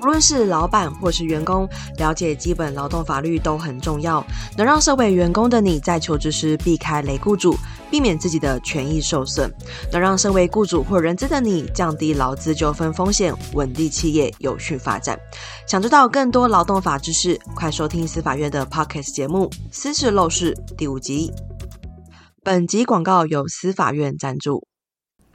无论是老板或是员工，了解基本劳动法律都很重要，能让身为员工的你在求职时避开雷雇主，避免自己的权益受损；能让身为雇主或人资的你降低劳资纠纷风险，稳定企业有序发展。想知道更多劳动法知识，快收听司法院的 Podcast 节目《私事 Law 室》第五集。本集广告由司法院赞助。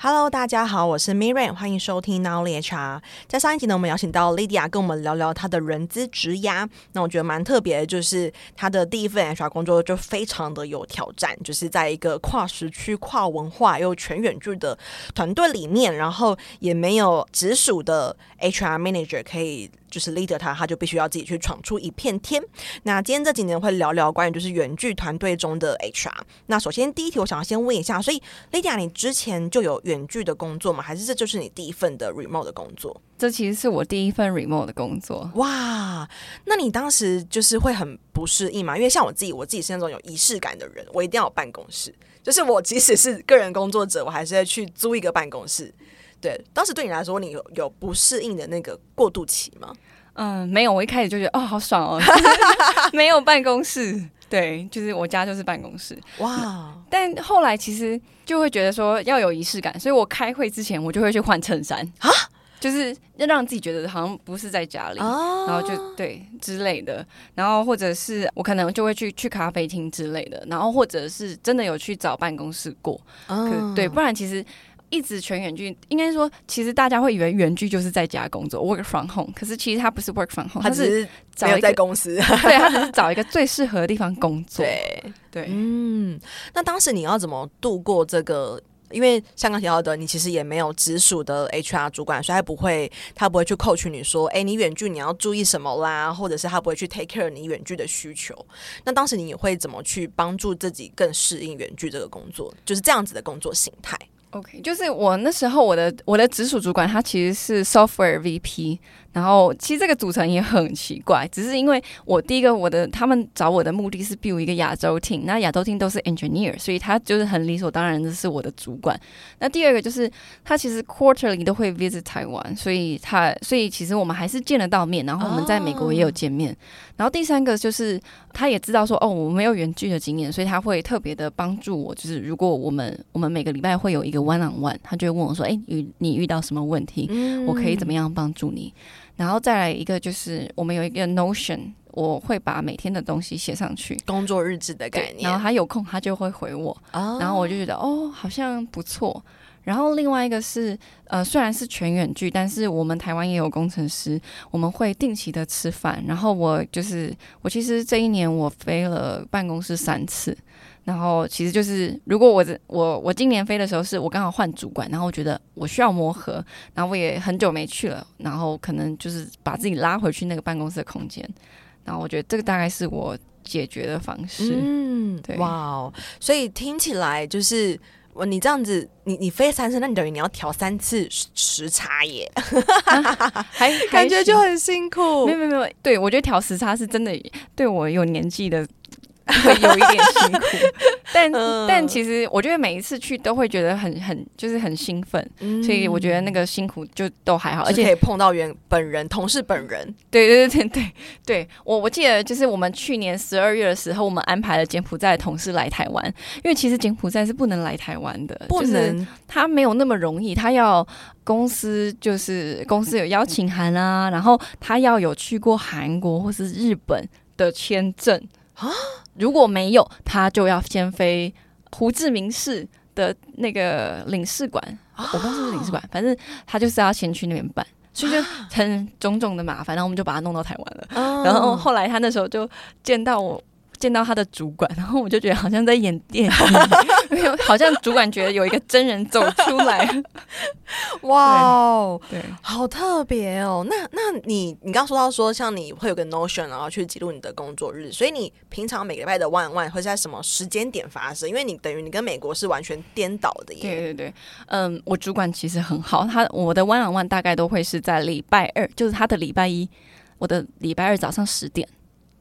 Hello，大家好，我是 Mirren，欢迎收听 Nowly HR。在上一集呢，我们邀请到 Lydia 跟我们聊聊她的人资职涯。那我觉得蛮特别的，就是她的第一份 HR 工作就非常的有挑战，就是在一个跨时区、跨文化又全远距的团队里面，然后也没有直属的 HR Manager 可以。就是 leader 他，他就必须要自己去闯出一片天。那今天这几年会聊聊关于就是远距团队中的 HR。那首先第一题，我想要先问一下，所以 Lydia，你之前就有远距的工作吗？还是这就是你第一份的 remote 的工作？这其实是我第一份 remote 的工作。哇，那你当时就是会很不适应吗？因为像我自己，我自己是那种有仪式感的人，我一定要有办公室。就是我即使是个人工作者，我还是要去租一个办公室。对，当时对你来说，你有有不适应的那个过渡期吗？嗯，没有，我一开始就觉得哦，好爽哦，没有办公室，对，就是我家就是办公室，哇！但后来其实就会觉得说要有仪式感，所以我开会之前我就会去换衬衫啊，就是要让自己觉得好像不是在家里，然后就对之类的，然后或者是我可能就会去去咖啡厅之类的，然后或者是真的有去找办公室过，可对，不然其实。一直全远距，应该说，其实大家会以为远距就是在家工作，work from home。可是其实他不是 work from home，他只是找一个在公司，对，他只是找一个最适合的地方工作。对对，嗯。那当时你要怎么度过这个？因为像刚提到的，你其实也没有直属的 HR 主管，所以他不会，他不会去 coach 你说，哎，你远距你要注意什么啦，或者是他不会去 take care 你远距的需求。那当时你会怎么去帮助自己更适应远距这个工作？就是这样子的工作形态。OK，就是我那时候我的我的直属主管他其实是 Software VP。然后其实这个组成也很奇怪，只是因为我第一个我的他们找我的目的是 build 一个亚洲 team，那亚洲 team 都是 engineer，所以他就是很理所当然的是我的主管。那第二个就是他其实 quarterly 都会 visit 台湾，所以他所以其实我们还是见得到面，然后我们在美国也有见面。然后第三个就是他也知道说哦我没有远距的经验，所以他会特别的帮助我，就是如果我们我们每个礼拜会有一个 one on one，他就会问我说哎你你遇到什么问题，我可以怎么样帮助你？然后再来一个，就是我们有一个 Notion，我会把每天的东西写上去，工作日志的概念。然后他有空，他就会回我。Oh. 然后我就觉得哦，好像不错。然后另外一个是，呃，虽然是全远距，但是我们台湾也有工程师，我们会定期的吃饭。然后我就是，我其实这一年我飞了办公室三次。然后其实就是，如果我我我今年飞的时候是我刚好换主管，然后我觉得我需要磨合，然后我也很久没去了，然后可能就是把自己拉回去那个办公室的空间，然后我觉得这个大概是我解决的方式。嗯，对，哇哦，所以听起来就是我你这样子，你你飞三次，那你等于你要调三次时差耶，啊、还 感觉就很辛苦。没有没有没有，对我觉得调时差是真的对我有年纪的。会有一点辛苦，但、嗯、但其实我觉得每一次去都会觉得很很就是很兴奋，嗯、所以我觉得那个辛苦就都还好，而且可以碰到原本人同事本人。对对对对对，对我我记得就是我们去年十二月的时候，我们安排了柬埔寨的同事来台湾，因为其实柬埔寨是不能来台湾的，不能，他没有那么容易，他要公司就是公司有邀请函啊，然后他要有去过韩国或是日本的签证。啊，如果没有，他就要先飞胡志明市的那个领事馆，啊、我不知道是不是领事馆，反正他就是要先去那边办，所以就很种种的麻烦，然后我们就把他弄到台湾了。啊、然后后来他那时候就见到我。见到他的主管，然后我就觉得好像在演 电影，没有，好像主管觉得有一个真人走出来，哇，对，好特别哦。那那你你刚刚说到说，像你会有个 Notion，然后去记录你的工作日，所以你平常每个礼拜的 one one 会在什么时间点发生？因为你等于你跟美国是完全颠倒的耶。对对对，嗯，我主管其实很好，他我的 one on one 大概都会是在礼拜二，就是他的礼拜一，我的礼拜二早上十点。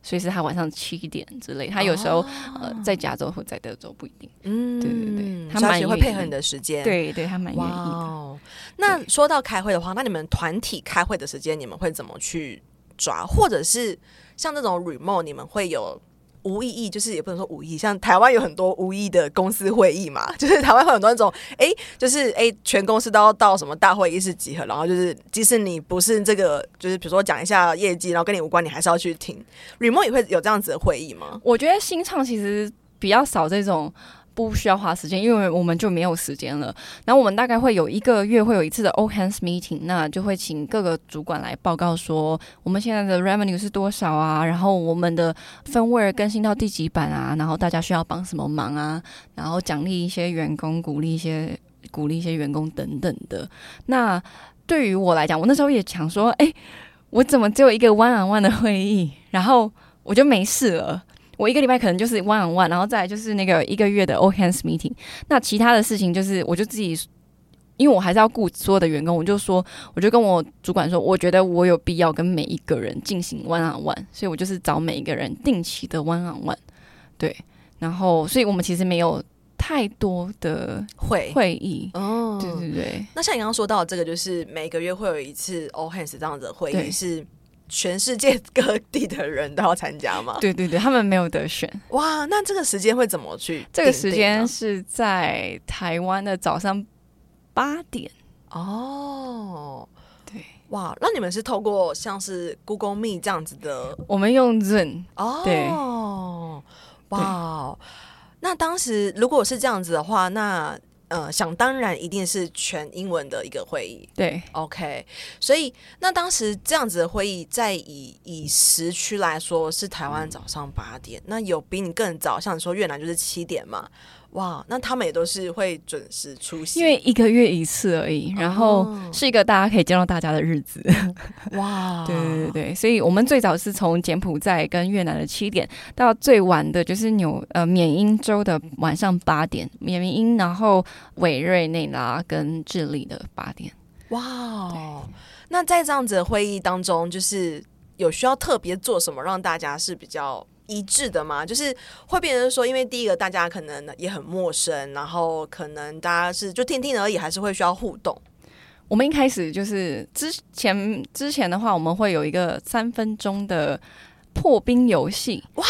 所以是他晚上七点之类。他有时候、哦、呃在加州或在德州不一定。嗯，对对对，他蛮会配合你的时间。对对，他蛮愿意的。Wow, 那说到开会的话，那你们团体开会的时间，你们会怎么去抓？或者是像这种 remote，你们会有？无意义，就是也不能说无意义，像台湾有很多无意义的公司会议嘛，就是台湾会很多那种，哎、就是哎、全公司都要到什么大会议室集合，然后就是即使你不是这个，就是比如说讲一下业绩，然后跟你无关，你还是要去听。Remote 也会有这样子的会议吗？我觉得新创其实比较少这种。不需要花时间，因为我们就没有时间了。然后我们大概会有一个月会有一次的 all hands meeting，那就会请各个主管来报告说我们现在的 revenue 是多少啊，然后我们的 firmware 更新到第几版啊，然后大家需要帮什么忙啊，然后奖励一些员工，鼓励一些鼓励一些员工等等的。那对于我来讲，我那时候也想说，哎，我怎么只有一个 one on one 的会议，然后我就没事了。我一个礼拜可能就是 one on one，然后再来就是那个一个月的 all hands meeting。那其他的事情就是，我就自己，因为我还是要顾所有的员工，我就说，我就跟我主管说，我觉得我有必要跟每一个人进行 one on one，所以我就是找每一个人定期的 one on one。对，然后，所以我们其实没有太多的会会议。哦，对对对。那像你刚刚说到这个，就是每个月会有一次 all hands 这样子的会议是。全世界各地的人都要参加吗？对对对，他们没有得选。哇，那这个时间会怎么去？这个时间是在台湾的早上八点。哦，对，哇，那你们是透过像是 Google Meet 这样子的？我们用 Zoom。哦，对，哇，那当时如果是这样子的话，那。呃，想当然一定是全英文的一个会议，对，OK。所以那当时这样子的会议，在以以时区来说是台湾早上八点，嗯，那有比你更早，像你说越南就是七点嘛。哇，那他们也都是会准时出席，因为一个月一次而已，然后是一个大家可以见到大家的日子。哇，对对对，所以我们最早是从柬埔寨跟越南的七点，到最晚的就是纽呃缅因州的晚上八点，缅因，然后委瑞内拉跟智利的八点。哇，那在这样子的会议当中，就是有需要特别做什么，让大家是比较。一致的吗？就是会变成说，因为第一个大家可能也很陌生，然后可能大家是就听听而已，还是会需要互动。我们一开始就是之前之前的话，我们会有一个三分钟的破冰游戏。哇！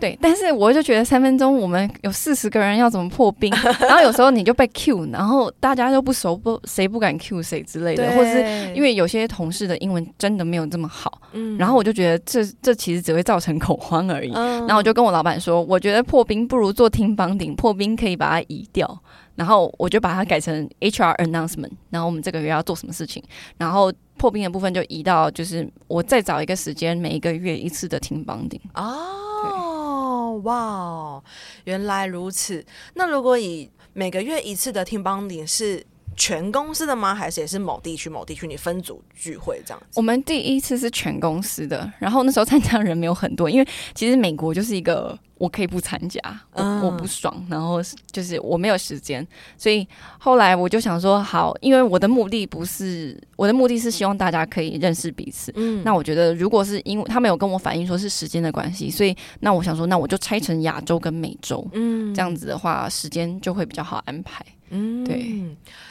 对，但是我就觉得三分钟我们有四十个人要怎么破冰？然后有时候你就被 Q，然后大家都不熟，不谁不敢 Q 谁之类的，或者是因为有些同事的英文真的没有这么好，嗯，然后我就觉得这这其实只会造成恐慌而已。嗯，然后我就跟我老板说，我觉得破冰不如做 team bonding，破冰可以把它移掉，然后我就把它改成 HR announcement，然后我们这个月要做什么事情，然后破冰的部分就移到就是我再找一个时间，每一个月一次的 team bonding。哦。哇，原来如此。那如果以每个月一次的 team bonding 是全公司的吗？还是也是某地区某地区你分组聚会这样子？我们第一次是全公司的，然后那时候参加的人没有很多，因为其实美国就是一个。我可以不参加，我，嗯，我不爽，然后就是我没有时间，所以后来我就想说，好，因为我的目的不是，我的目的是希望大家可以认识彼此。嗯，那我觉得如果是因为他们有跟我反映说是时间的关系，所以那我想说，那我就拆成亚洲跟美洲，嗯，这样子的话时间就会比较好安排。嗯，对。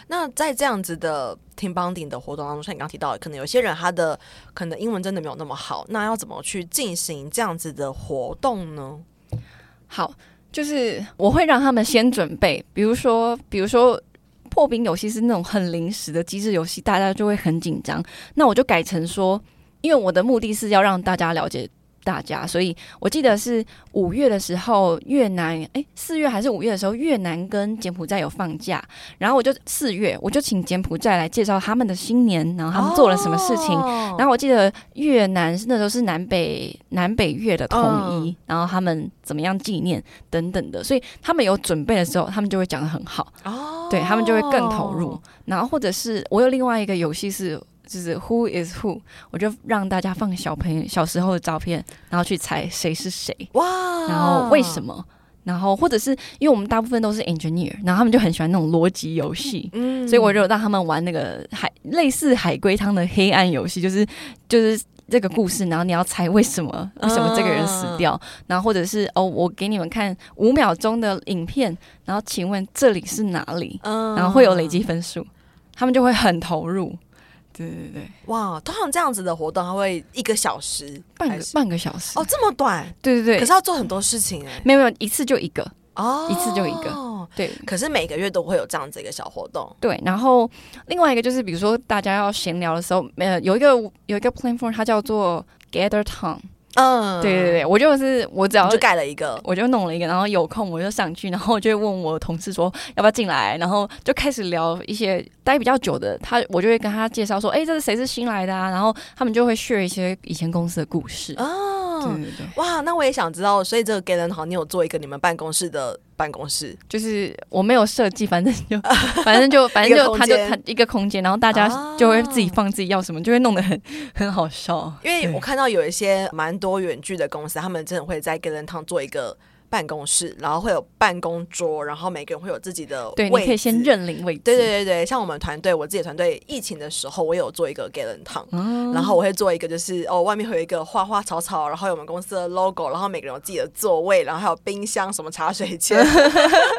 那在这样子的 team bonding 的活动当中，像你刚刚提到的，可能有些人他的可能英文真的没有那么好，那要怎么去进行这样子的活动呢？好，就是我会让他们先准备，比如说，比如说破冰游戏是那种很临时的机制游戏，大家就会很紧张。那我就改成说，因为我的目的是要让大家了解。大家，所以我记得是五月的时候，越南诶，四月还是五月的时候，越南跟柬埔寨有放假，然后我就四月我就请柬埔寨来介绍他们的新年，然后他们做了什么事情。哦、然后我记得越南那时候是南北南北越的统一，嗯、然后他们怎么样纪念等等的，所以他们有准备的时候，他们就会讲的很好哦，对他们就会更投入。然后或者是我有另外一个游戏是。就是 Who is who？我就让大家放小朋友小时候的照片，然后去猜谁是谁。哇！然后为什么？然后或者是因为我们大部分都是 engineer，然后他们就很喜欢那种逻辑游戏，嗯，所以我就让他们玩那个海类似海龟汤的黑暗游戏，就是就是。这个故事，然后你要猜为什么？为什么这个人死掉？然后或者是哦，我给你们看五秒钟的影片，然后请问这里是哪里？然后会有累积分数，他们就会很投入。对对对，哇，通常这样子的活动，它会一个小时，半个半个小时哦，这么短？对对对，可是要做很多事情哎，没有没有，一次就一个哦，一次就一个。对，可是每个月都会有这样子一个小活动。对，然后另外一个就是，比如说大家要闲聊的时候，呃，有一个有一个 platform，它叫做 Gather Town。嗯，对对对，我就是我只要就盖了一个，我就弄了一个，然后有空我就上去，然后就会问我同事说要不要进来，然后就开始聊一些待比较久的，他我就会跟他介绍说，哎，这是谁是新来的啊？然后他们就会 share 一些以前公司的故事。哦，对对对，哇，那我也想知道，所以这个 Gather Town，你有做一个你们办公室的。办公室就是我没有设计，反正就 反正就反正就他就他一个空间，然后大家就会自己放自己要什么，就会弄得很 很好笑。因为我看到有一些蛮多远距的公司，他们真的会在 Gather Town 做一个。办公室，然后会有办公桌，然后每个人会有自己的。对，你可以先认领位置。对对对对，像我们团队，我自己团队疫情的时候，我有做一个 Gather Town，嗯，然后我会做一个，就是哦，外面会有一个花花草草，然后有我们公司的 logo，然后每个人有自己的座位，然后还有冰箱，什么茶水间。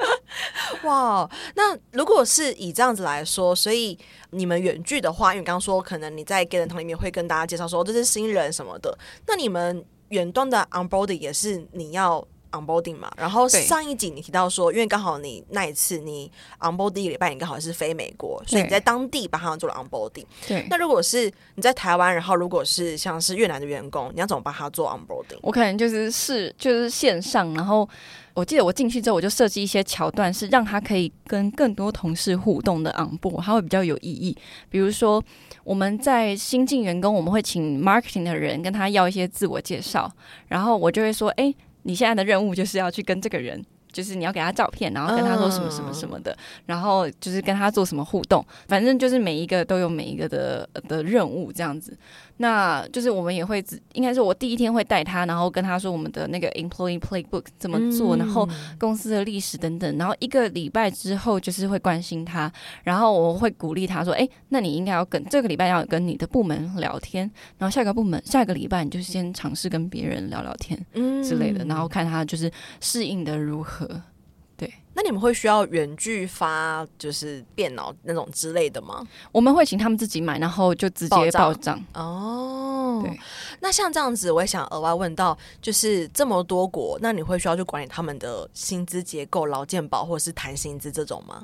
哇，那如果是以这样子来说，所以你们远距的话，因为刚刚说可能你在 Gather Town 里面会跟大家介绍说这是新人什么的，那你们远端的 onboarding 也是你要。Onboarding 嘛，然后上一集你提到说，因为刚好你那一次你 onboarding 第一个礼拜，你刚好是飞美国，所以你在当地帮他们做了 onboarding。对，那如果是你在台湾，然后如果是像是越南的员工，你要怎么帮他做 onboarding？我可能就是是就是线上，然后我记得我进去之后，我就设计一些桥段，是让他可以跟更多同事互动的 onboard，他会比较有意义。比如说我们在新进员工，我们会请 marketing 的人跟他要一些自我介绍，然后我就会说，哎。你现在的任务就是要去跟这个人，就是你要给他照片，然后跟他说什么什么什么的，然后就是跟他做什么互动，反正就是每一个都有每一个的的任务这样子。那就是我们也会，应该是我第一天会带他，然后跟他说我们的那个 employee playbook 怎么做，然后公司的历史等等。然后一个礼拜之后，就是会关心他，然后我会鼓励他说：“哎，那你应该要跟这个礼拜要跟你的部门聊天，然后下个部门下个礼拜你就先尝试跟别人聊聊天，之类的，然后看他就是适应的如何。”对，那你们会需要远距发就是电脑那种之类的吗？我们会请他们自己买，然后就直接报账。哦，对。那像这样子，我也想额外问到，就是这么多国，那你会需要去管理他们的薪资结构、劳健保或者是谈薪资这种吗？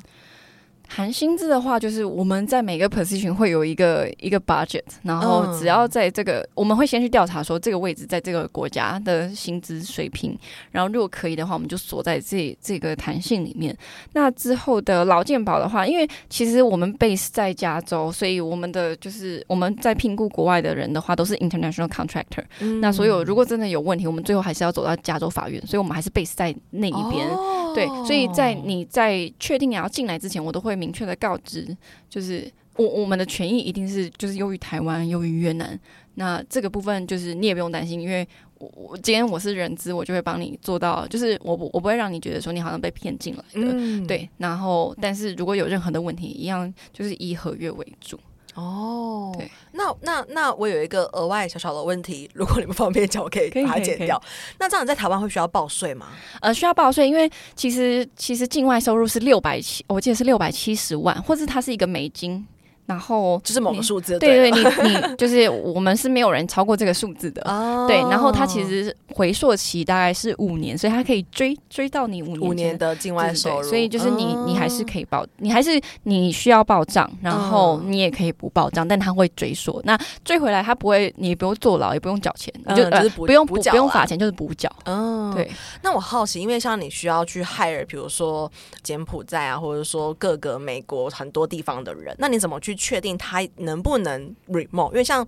谈薪资的话，就是我们在每个 position 会有一个一个 budget，然后只要在这个，嗯、我们会先去调查说这个位置在这个国家的薪资水平，然后如果可以的话，我们就锁在这这个弹性里面。那之后的劳健保的话，因为其实我们 base 在加州，所以我们的就是我们在聘雇国外的人的话，都是 international contractor。嗯、那所有如果真的有问题，我们最后还是要走到加州法院，所以我们还是 base 在那一边。哦、对，所以在你在确定你要进来之前，我都会。明确的告知，就是我我们的权益一定是就是优于台湾，优于越南。那这个部分就是你也不用担心，因为我我今天我是人资，我就会帮你做到，就是我我不会让你觉得说你好像被骗进来的，嗯、对。然后，但是如果有任何的问题，一样就是以合约为主。哦，对，那那那我有一个额外小小的问题，如果你不方便讲，我可以把它剪掉。那这样你在台湾会需要报税吗？呃，需要报税，因为其实其实境外收入是六百七，我记得是六百七十万，或者它是一个美金。然后就是某个数字，对对，你你 就是我们是没有人超过这个数字的，对。然后它其实回溯期大概是五年，所以它可以追追到你五年五年的境外收入，所以就是你你还是可以报，你还是你需要报账，然后你也可以不报账，但它会追溯。那追回来它不会，你不用坐牢，也不用缴钱，你就不用不不用罚钱，就是补缴。嗯，对。那我好奇，因为像你需要去 hire，比如说柬埔寨啊，或者说各个美国很多地方的人，那你怎么去？确定他能不能 remote？因为像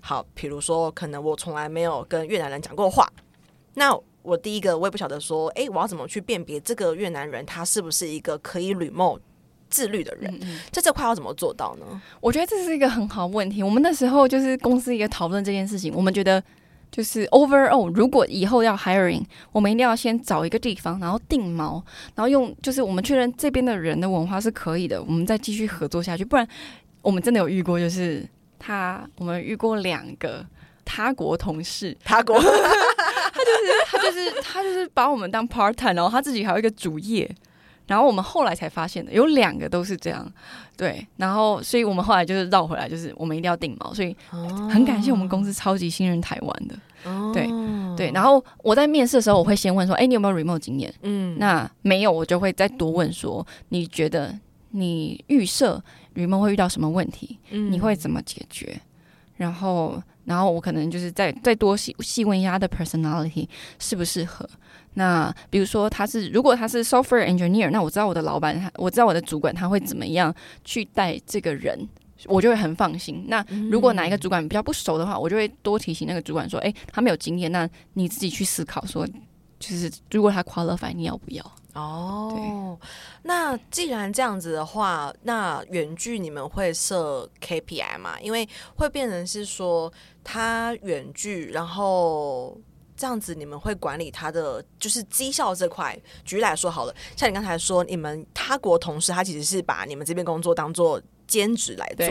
好，比如说，可能我从来没有跟越南人讲过话，那我第一个我也不晓得说，哎，我要怎么去辨别这个越南人他是不是一个可以 remote 自律的人？嗯、在这块要怎么做到呢？我觉得这是一个很好问题。我们那时候就是公司一个讨论这件事情，我们觉得就是 overall，如果以后要 hiring，我们一定要先找一个地方，然后定锚，然后用就是我们确认这边的人的文化是可以的，我们再继续合作下去。不然，我们真的有遇过，就是他，我们遇过两个他国同事，他国，他就是他就是他就是把我们当 part time，然后他自己还有一个主业。然后我们后来才发现的，有两个都是这样，对。然后，所以我们后来就是绕回来，就是我们一定要定锚。所以很感谢我们公司超级信任台湾的，哦、对对。然后我在面试的时候，我会先问说：“哎，你有没有 remote 经验？”嗯，那没有，我就会再多问说：“你觉得你预设 remote 会遇到什么问题？嗯、你会怎么解决？”然后，然后我可能就是再再多细细问一下他的 personality 适不适合。那比如说他是，如果他是 software engineer，那我知道我的老板，他我知道我的主管他会怎么样去带这个人，我就会很放心。那如果哪一个主管比较不熟的话，我就会多提醒那个主管说：“哎，他没有经验，那你自己去思考说，就是如果他 qualify，你要不要？”哦，那既然这样子的话，那远距你们会设 KPI 吗？因为会变成是说他远距，然后。这样子你们会管理他的就是绩效这块。举例来说好了，像你刚才说，你们他国同事他其实是把你们这边工作当做兼职来做。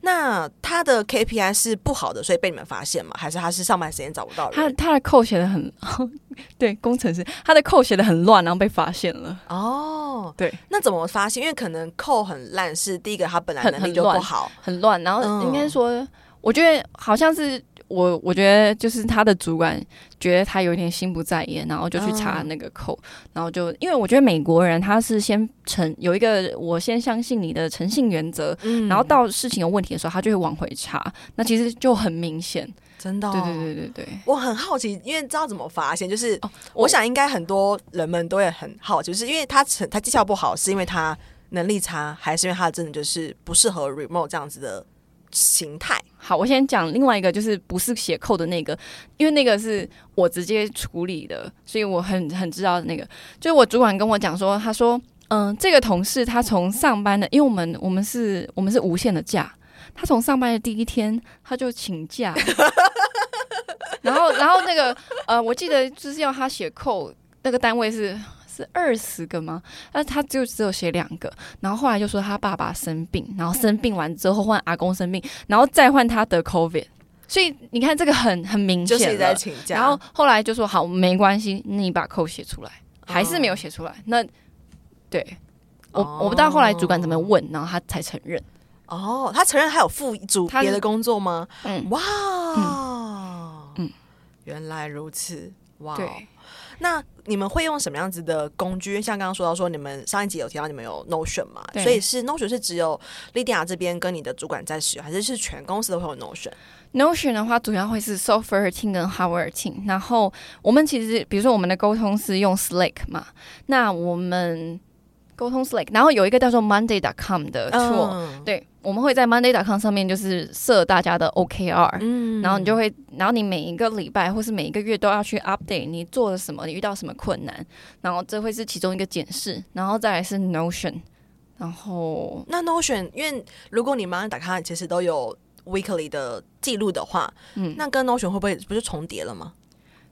那他的 KPI 是不好的，所以被你们发现吗？还是他是上班时间找不到人？他他的扣写的很，对，工程师他的扣写的很乱，然后被发现了。哦，对，那怎么发现？因为可能扣很烂，是第一个他本来能力就不好，很乱。然后应该说，嗯、我觉得好像是。我我觉得就是他的主管觉得他有点心不在焉，然后就去查那个扣，嗯、然后就因为我觉得美国人他是先诚有一个我先相信你的诚信原则，嗯、然后到事情有问题的时候，他就会往回查，那其实就很明显，真的、哦，对对对对对。我很好奇，因为知道怎么发现，就是、哦、我，我想应该很多人们都会很好奇，就是因为他成他绩效不好，是因为他能力差，还是因为他真的就是不适合 remote 这样子的？形态好，我先讲另外一个，就是不是写扣的那个，因为那个是我直接处理的，所以我很很知道的那个。就是我主管跟我讲说，他说，嗯，这个同事他从上班的，因为我们我们是我们是无限的假，他从上班的第一天他就请假，然后然后那个呃，我记得就是要他写扣，那个单位是。是二十个吗？那他就只有写两个，然后后来就说他爸爸生病，然后生病完之后换阿公生病，然后再换他得 COVID，所以你看这个很很明显，就是在请假。然后后来就说好，没关系，你把扣写出来，还是没有写出来。哦、那对我我不知道后来主管怎么问，然后他才承认。哦，他承认他有副主别的工作吗？嗯，哇，嗯，嗯原来如此，哇，对。那你们会用什么样子的工具？像刚刚说到说，你们上一集有提到你们有 Notion 嘛？对所以是 Notion 是只有 Lydia 这边跟你的主管在使用，还是是全公司都会有 Notion？Notion 的话，主要会是 Software Team 跟 Hardware Team。然后我们其实，比如说我们的沟通是用 Slack 嘛，那我们沟通 Slack，然后有一个叫做 Monday.com 的 tool，、嗯、对。我们会在 Monday.com 上面就是设大家的 OKR，嗯，然后你就会，然后你每一个礼拜或是每一个月都要去 update 你做了什么，你遇到什么困难，然后这会是其中一个检视，然后再来是 Notion，然后那 Notion，因为如果你 Monday.com 其实都有 weekly 的记录的话，嗯，那跟 Notion 会不会不是重叠了吗？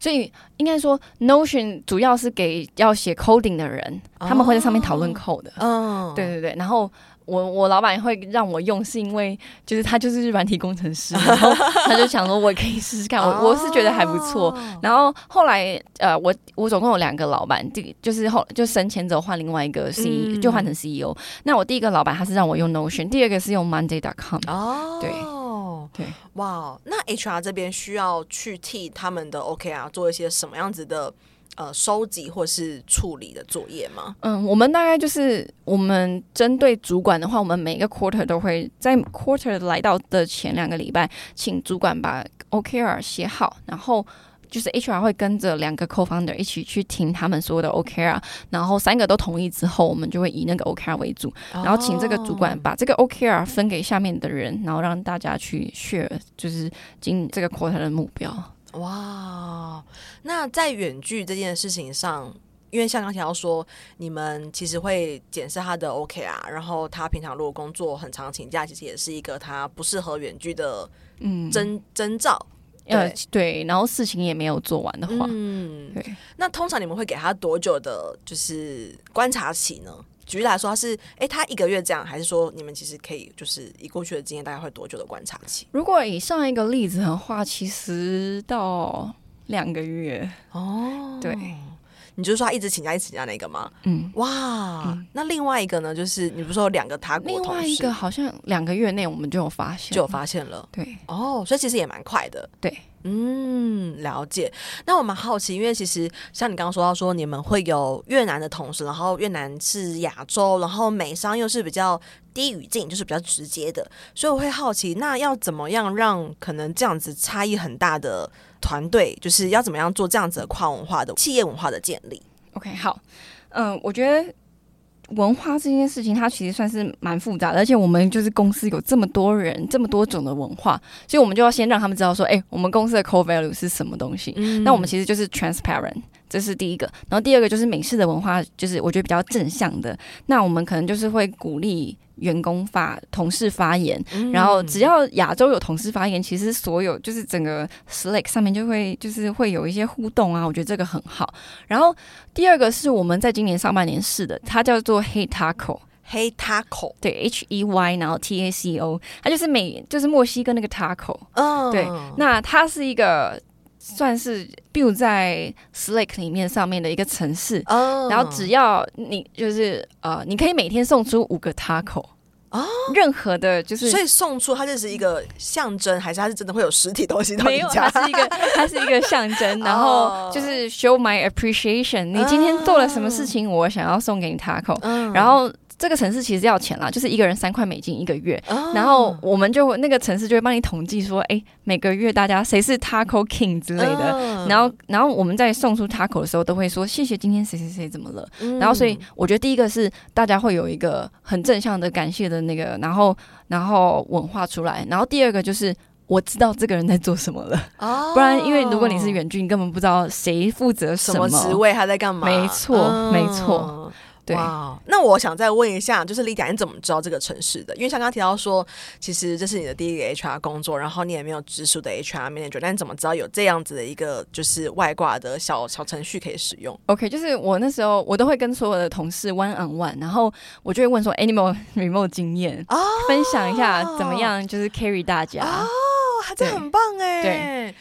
所以应该说 Notion 主要是给要写 coding 的人，哦、他们会在上面讨论 code 的，嗯，对对对，然后。我我老板会让我用，是因为就是他就是软体工程师，然后他就想说我可以试试看，我 我是觉得还不错。然后后来呃，我我总共有两个老板，第就是后就升迁之后换另外一个 C、嗯、就换成 CEO。那我第一个老板他是让我用 Notion，第二个是用 Monday.com。哦，对对，哇，那 HR 这边需要去替他们的 OKR 做一些什么样子的？呃，收集或是处理的作业吗？嗯，我们大概就是我们针对主管的话，我们每一个 quarter 都会在 quarter 来到的前两个礼拜，请主管把 OKR 写好，然后就是 HR 会跟着两个 co-founder 一起去听他们所有的 OKR，然后三个都同意之后，我们就会以那个 OKR 为主，然后请这个主管把这个 OKR 分给下面的人，然后让大家去 share，就是进这个 quarter 的目标。哇，那在远距这件事情上，因为像刚才要说，你们其实会检视他的 OK 啊，然后他平常如果工作很长请假，其实也是一个他不适合远距的嗯征征兆。呃，对，然后事情也没有做完的话，嗯，对。那通常你们会给他多久的，就是观察期呢？举例来说，他是哎，他一个月这样，还是说你们其实可以就是以过去的经验，大概会多久的观察期？如果以上一个例子的话，其实到两个月哦，对。你就是说他一直请假，一直请假那个吗？嗯，哇，嗯，那另外一个呢？就是你不是说有两个他国同事，另外一个好像两个月内我们就有发现，就有发现了。对，哦，所以其实也蛮快的。对，嗯，了解。那我蛮好奇，因为其实像你刚刚说到说你们会有越南的同事，然后越南是亚洲，然后美商又是比较低语境，就是比较直接的，所以我会好奇，那要怎么样让可能这样子差异很大的团队，就是要怎么样做这样子的跨文化的企业文化的建立？OK，好，嗯，我觉得文化这件事情它其实算是蛮复杂的，而且我们就是公司有这么多人，这么多种的文化，所以我们就要先让他们知道说，哎、欸，我们公司的 core value 是什么东西。嗯、那我们其实就是 transparent，这是第一个。然后第二个就是美式的文化，就是我觉得比较正向的。那我们可能就是会鼓励。员工发同事发言，嗯、然后只要亚洲有同事发言，其实所有就是整个 Slack 上面就会就是会有一些互动啊，我觉得这个很好。然后第二个是我们在今年上半年试的，它叫做 Hey Taco，对，H E Y，然后 T A C O，它就是美就是墨西哥那个 Taco，嗯，对，那它是一个。算是 build 在 Slack 里面上面的一个城市，oh. 然后只要你就是呃，你可以每天送出五个 taco 啊，oh. 任何的就是，所以送出它就是一个象征，还是它是真的会有实体东西到你家？没有，它是一个 它是一个象征，然后就是 show my appreciation，你今天做了什么事情，我想要送给你 taco，、oh. 然后。这个城市其实要钱啦，就是一个人三块美金一个月，oh. 然后我们就那个城市就会帮你统计说，哎，每个月大家谁是 Taco King 之类的，oh. 然后然后我们在送出 Taco 的时候都会说谢谢今天谁谁谁怎么了，嗯、然后所以我觉得第一个是大家会有一个很正向的感谢的那个，然后然后文化出来，然后第二个就是我知道这个人在做什么了，oh. 不然因为如果你是远距，你根本不知道谁负责什么，职位，他在干嘛，没错，oh. 没错。哇，wow, 那我想再问一下，就是 Lydia，你怎么知道这个城市的？因为像刚刚提到说，其实这是你的第一个 HR 工作，然后你也没有直属的 HR manager，但你怎么知道有这样子的一个就是外挂的小小程序可以使用？OK，就是我那时候我都会跟所有的同事 one on one，然后我就会问说，哎，你有没有 remote 经验？哦，分享一下怎么样，就是 carry 大家。哦，这很棒哎，对。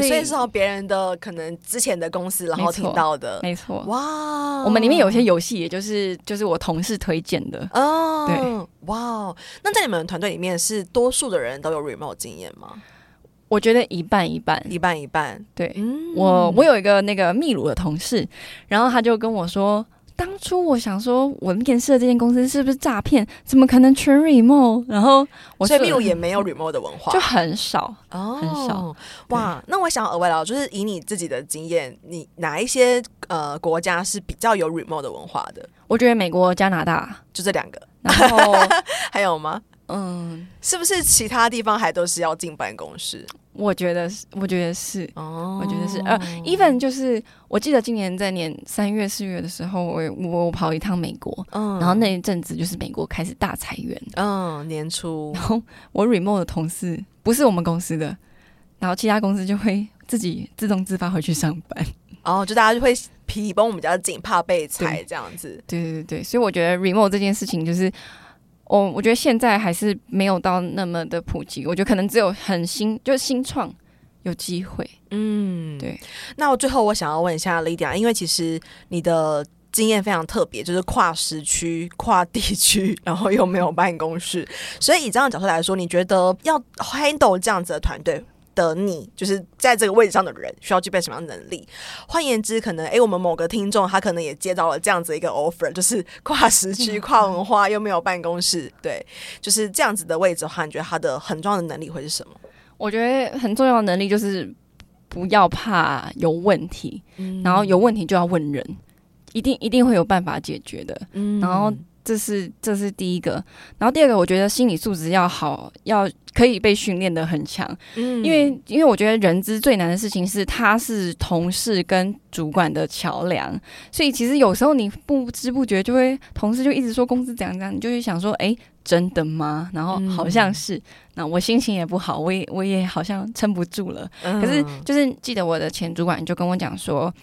所以是从别人的可能之前的公司，然后听到的，没错。哇，我们里面有些游戏，也就是就是我同事推荐的哦。对，哇，那在你们团队里面，是多数的人都有 remote 经验吗？我觉得一半一半，一半一半。对，嗯、我我有一个那个秘鲁的同事，然后他就跟我说。当初我想说，我面试的这间公司是不是诈骗？怎么可能全 remote？然后我所以 Miu 也没有 remote 的文化，就很少哦，很少。哇，那我想额外聊，就是以你自己的经验，你哪一些呃国家是比较有 remote 的文化的？我觉得美国、加拿大就这两个，然后 还有吗？嗯，是不是其他地方还都是要进办公室？我觉得是，我觉得是，哦，我觉得是，呃，even 就是，我记得今年在年三月四月的时候，我我跑一趟美国，嗯，然后那一阵子就是美国开始大裁员，嗯，年初，然后我 remote 的同事不是我们公司的，然后其他公司就会自己自动自发回去上班，哦，就大家就会皮绷比较紧，怕被裁这样子，对对对对，所以我觉得 remote 这件事情就是。我我觉得现在还是没有到那么的普及，我觉得可能只有很新，就是新创有机会。嗯，对。那我最后我想要问一下 Lydia，因为其实你的经验非常特别，就是跨时区、跨地区，然后又没有办公室，所以以这样的角度来说，你觉得要 handle 这样子的团队？的你就是在这个位置上的人，需要具备什么样的能力？换言之，可能哎，我们某个听众他可能也接到了这样子一个 offer，就是跨时区、跨文化又没有办公室，对，就是这样子的位置的话，你觉得他的很重要的能力会是什么？我觉得很重要的能力就是不要怕有问题，嗯、然后有问题就要问人，一定一定会有办法解决的。嗯，然后这是这是第一个，然后第二个，我觉得心理素质要好，要可以被训练的很强。嗯，因为因为我觉得人资最难的事情是，他是同事跟主管的桥梁，所以其实有时候你不知不觉就会同事就一直说工资怎样怎样，你就会想说，哎，真的吗？然后好像是，嗯、那我心情也不好，我也我也好像撑不住了。嗯、可是就是记得我的前主管就跟我讲说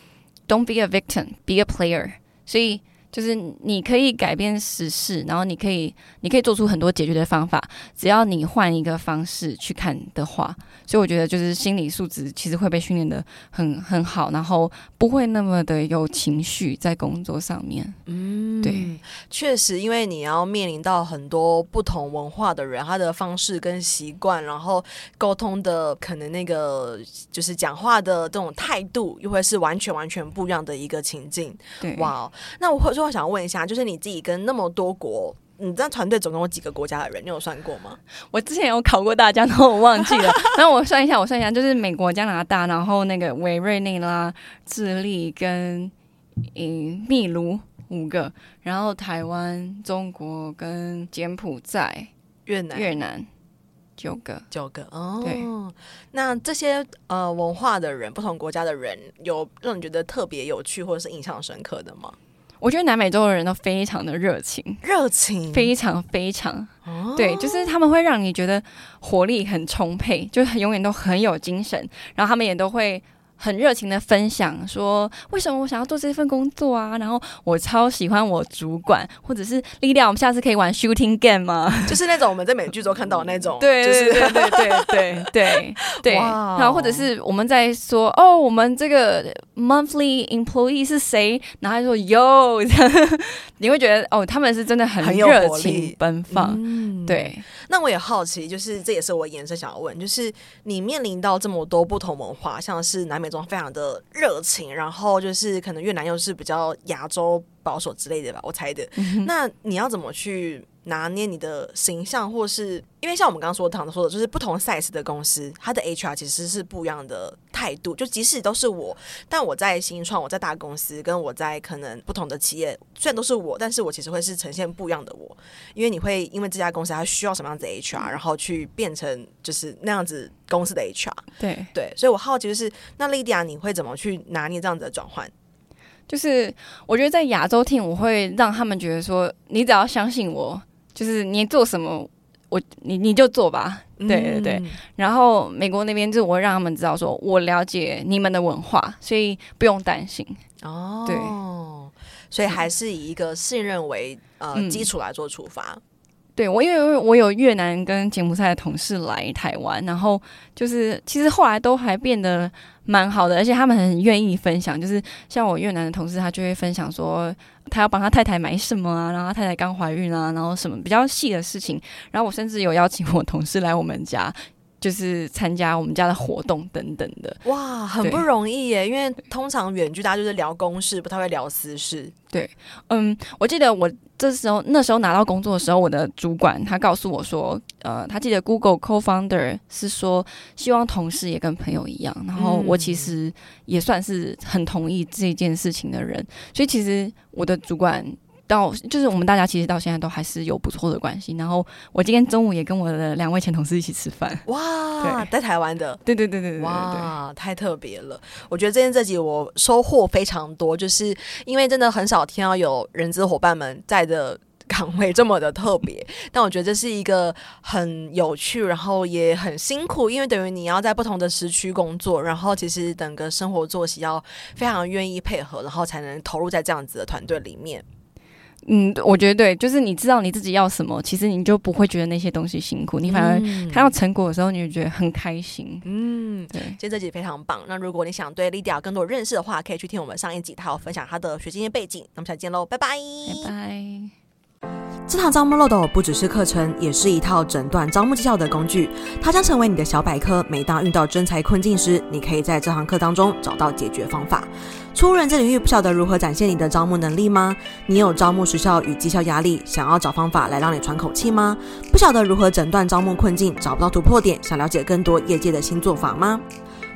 ，Don't be a victim, be a player。所以。就是你可以改变时事，然后你可以，你可以做出很多解决的方法，只要你换一个方式去看的话。所以我觉得，就是心理素质其实会被训练的很很好，然后不会那么的有情绪在工作上面。嗯，对，确实，因为你要面临到很多不同文化的人，他的方式跟习惯，然后沟通的可能那个就是讲话的这种态度，又会是完全完全不一样的一个情境。对，哇，wow，那我说我想问一下，就是你自己跟那么多国。你知道团队总共有几个国家的人？你有算过吗？我之前有考过大家，然后我忘记了。然后我算一下，我算一下，就是美国、加拿大，然后那个委瑞内拉、智利跟嗯秘鲁五个，然后台湾、中国跟柬埔寨、越南、越南九个，九个哦。对，那这些呃文化的人，不同国家的人，有让你觉得特别有趣或者是印象深刻的吗？我觉得南美洲的人都非常的热情，热情？非常非常，哦、对，就是他们会让你觉得活力很充沛，就是永远都很有精神，然后他们也都会。很热情的分享说，为什么我想要做这份工作啊？然后我超喜欢我主管，或者是 Lydia，我们下次可以玩 shooting game 吗？就是那种我们在美剧中看到的那种，对，就是对对对对对对。然后或者是我们在说哦，我们这个 monthly employee 是谁？然后他说 Yo，你会觉得哦，他们是真的很热情奔放。嗯、对，那我也好奇，就是这也是我延伸想要问，就是你面临到这么多不同文化，像是南美。种非常的热情，然后就是可能越南又是比较亚洲保守之类的吧，我猜的。嗯、那你要怎么去拿捏你的形象，或是因为像我们刚刚说的，说的就是不同 size 的公司，它的 HR 其实是不一样的态度。就即使都是我，但我在新创，我在大公司，跟我在可能不同的企业，虽然都是我，但是我其实会是呈现不一样的我。因为你会因为这家公司它需要什么样子的 HR，然后去变成就是那样子公司的 HR。对对，所以我好奇就是，那莉迪亚你会怎么去拿捏这样子的转换？就是我觉得在亚洲 team，我会让他们觉得说，你只要相信我。就是你做什么，我你你就做吧，对对对。嗯、然后美国那边就是我会让他们知道，说我了解你们的文化，所以不用担心。哦，对，所以还是以一个信任为呃、嗯、基础来做出发。对我，因为我有越南跟柬埔寨的同事来台湾，然后就是其实后来都还变得蛮好的，而且他们很愿意分享。就是像我越南的同事，他就会分享说他要帮他太太买什么啊，然后他太太刚怀孕啊，然后什么比较细的事情。然后我甚至有邀请我同事来我们家。就是参加我们家的活动等等的，哇，很不容易耶！因为通常远距大家就是聊公事，不太会聊私事。对，嗯，我记得我这时候那时候拿到工作的时候，我的主管他告诉我说，呃，他记得 Google Co-founder 是说希望同事也跟朋友一样，然后我其实也算是很同意这件事情的人，所以其实我的主管。到就是我们大家其实到现在都还是有不错的关系。然后我今天中午也跟我的两位前同事一起吃饭。哇，在台湾的，对对对对对，哇，太特别了。我觉得今天这集我收获非常多，就是因为真的很少听到有人资伙伴们在的岗位这么的特别。但我觉得这是一个很有趣，然后也很辛苦，因为等于你要在不同的时区工作，然后其实整个生活作息要非常愿意配合，然后才能投入在这样子的团队里面。嗯，我觉得对，就是你知道你自己要什么，其实你就不会觉得那些东西辛苦，你反而看到成果的时候，你就觉得很开心。嗯，对，今天这集非常棒。那如果你想对 Lydia 更多认识的话，可以去听我们上一集，他有分享他的学经验背景。那么下期见喽，拜拜，拜拜。这堂招募漏斗不只是课程，也是一套诊断招募绩效的工具。它将成为你的小百科。每当遇到真才困境时，你可以在这堂课当中找到解决方法。初入人这领域，不晓得如何展现你的招募能力吗？你有招募时效与绩效压力，想要找方法来让你喘口气吗？不晓得如何诊断招募困境，找不到突破点，想了解更多业界的新做法吗？